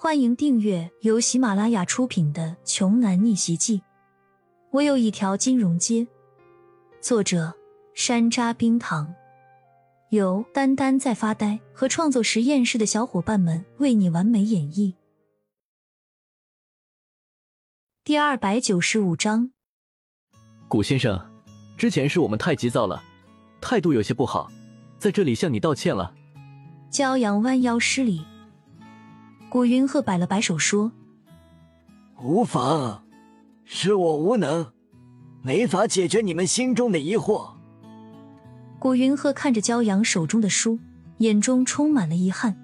欢迎订阅由喜马拉雅出品的《穷男逆袭记》。我有一条金融街，作者山楂冰糖，由丹丹在发呆和创作实验室的小伙伴们为你完美演绎。第二百九十五章，古先生，之前是我们太急躁了，态度有些不好，在这里向你道歉了。骄阳弯腰施礼。古云鹤摆了摆手说：“无妨，是我无能，没法解决你们心中的疑惑。”古云鹤看着骄阳手中的书，眼中充满了遗憾。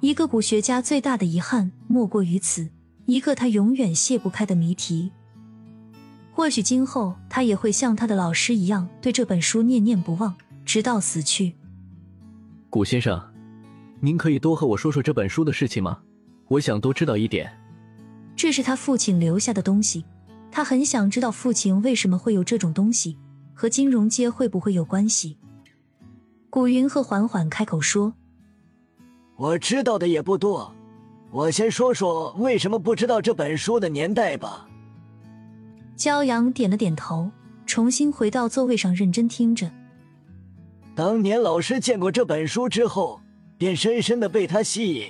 一个古学家最大的遗憾莫过于此，一个他永远解不开的谜题。或许今后他也会像他的老师一样，对这本书念念不忘，直到死去。古先生，您可以多和我说说这本书的事情吗？我想多知道一点。这是他父亲留下的东西，他很想知道父亲为什么会有这种东西，和金融街会不会有关系。古云鹤缓缓开口说：“我知道的也不多，我先说说为什么不知道这本书的年代吧。”骄阳点了点头，重新回到座位上，认真听着。当年老师见过这本书之后，便深深的被他吸引。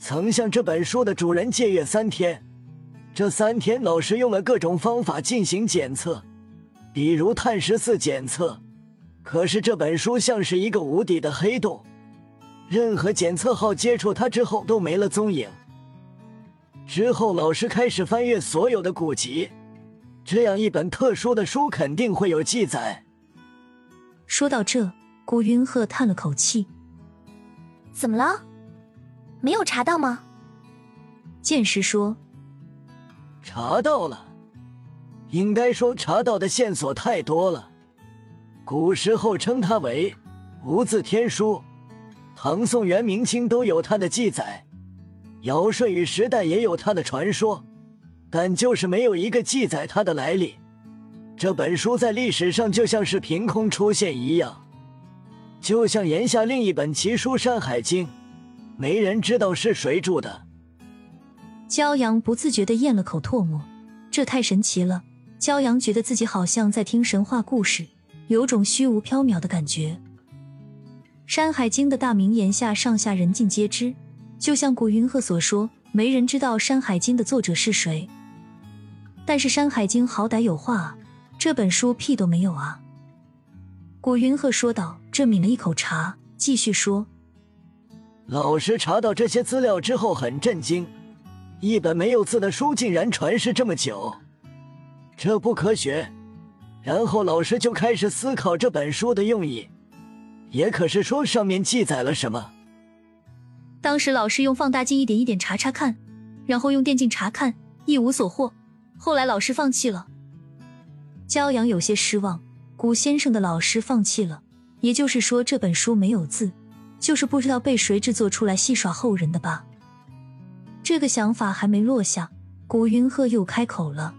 曾向这本书的主人借阅三天，这三天老师用了各种方法进行检测，比如碳十四检测。可是这本书像是一个无底的黑洞，任何检测号接触它之后都没了踪影。之后老师开始翻阅所有的古籍，这样一本特殊的书肯定会有记载。说到这，古云鹤叹了口气：“怎么了？”没有查到吗？剑师说：“查到了，应该说查到的线索太多了。古时候称它为无字天书，唐宋元明清都有它的记载，尧舜禹时代也有它的传说，但就是没有一个记载它的来历。这本书在历史上就像是凭空出现一样，就像炎下另一本奇书《山海经》。”没人知道是谁住的。骄阳不自觉的咽了口唾沫，这太神奇了。骄阳觉得自己好像在听神话故事，有种虚无缥缈的感觉。《山海经》的大名言下上下人尽皆知，就像古云鹤所说，没人知道《山海经》的作者是谁。但是《山海经》好歹有话啊，这本书屁都没有啊。古云鹤说道，这抿了一口茶，继续说。老师查到这些资料之后很震惊，一本没有字的书竟然传世这么久，这不科学。然后老师就开始思考这本书的用意，也可是说上面记载了什么。当时老师用放大镜一点一点查查看，然后用电镜查看，一无所获。后来老师放弃了。骄阳有些失望，古先生的老师放弃了，也就是说这本书没有字。就是不知道被谁制作出来戏耍后人的吧。这个想法还没落下，古云鹤又开口了：“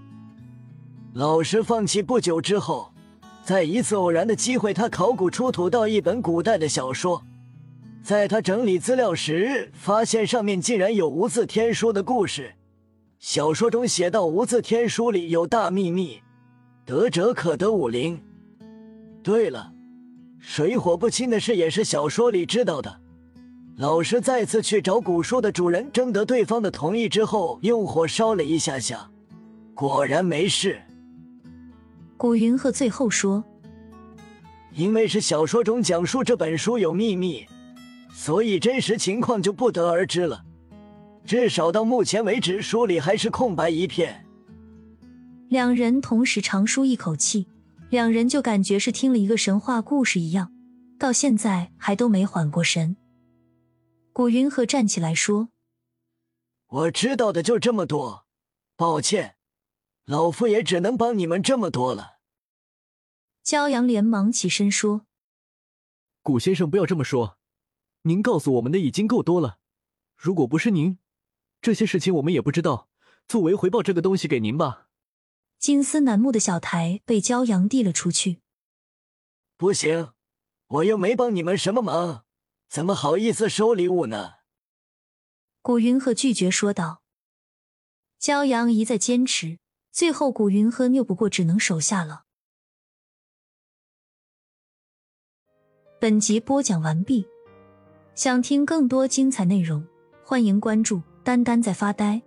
老师放弃不久之后，在一次偶然的机会，他考古出土到一本古代的小说，在他整理资料时，发现上面竟然有无字天书的故事。小说中写到，无字天书里有大秘密，得者可得武灵。对了。”水火不侵的事也是小说里知道的。老师再次去找古书的主人，征得对方的同意之后，用火烧了一下下，果然没事。古云鹤最后说：“因为是小说中讲述这本书有秘密，所以真实情况就不得而知了。至少到目前为止，书里还是空白一片。”两人同时长舒一口气。两人就感觉是听了一个神话故事一样，到现在还都没缓过神。古云鹤站起来说：“我知道的就这么多，抱歉，老夫也只能帮你们这么多了。”骄阳连忙起身说：“古先生不要这么说，您告诉我们的已经够多了。如果不是您，这些事情我们也不知道。作为回报，这个东西给您吧。”金丝楠木的小台被骄阳递了出去。不行，我又没帮你们什么忙，怎么好意思收礼物呢？古云鹤拒绝说道。骄阳一再坚持，最后古云鹤拗不过，只能手下了。本集播讲完毕，想听更多精彩内容，欢迎关注“丹丹在发呆”。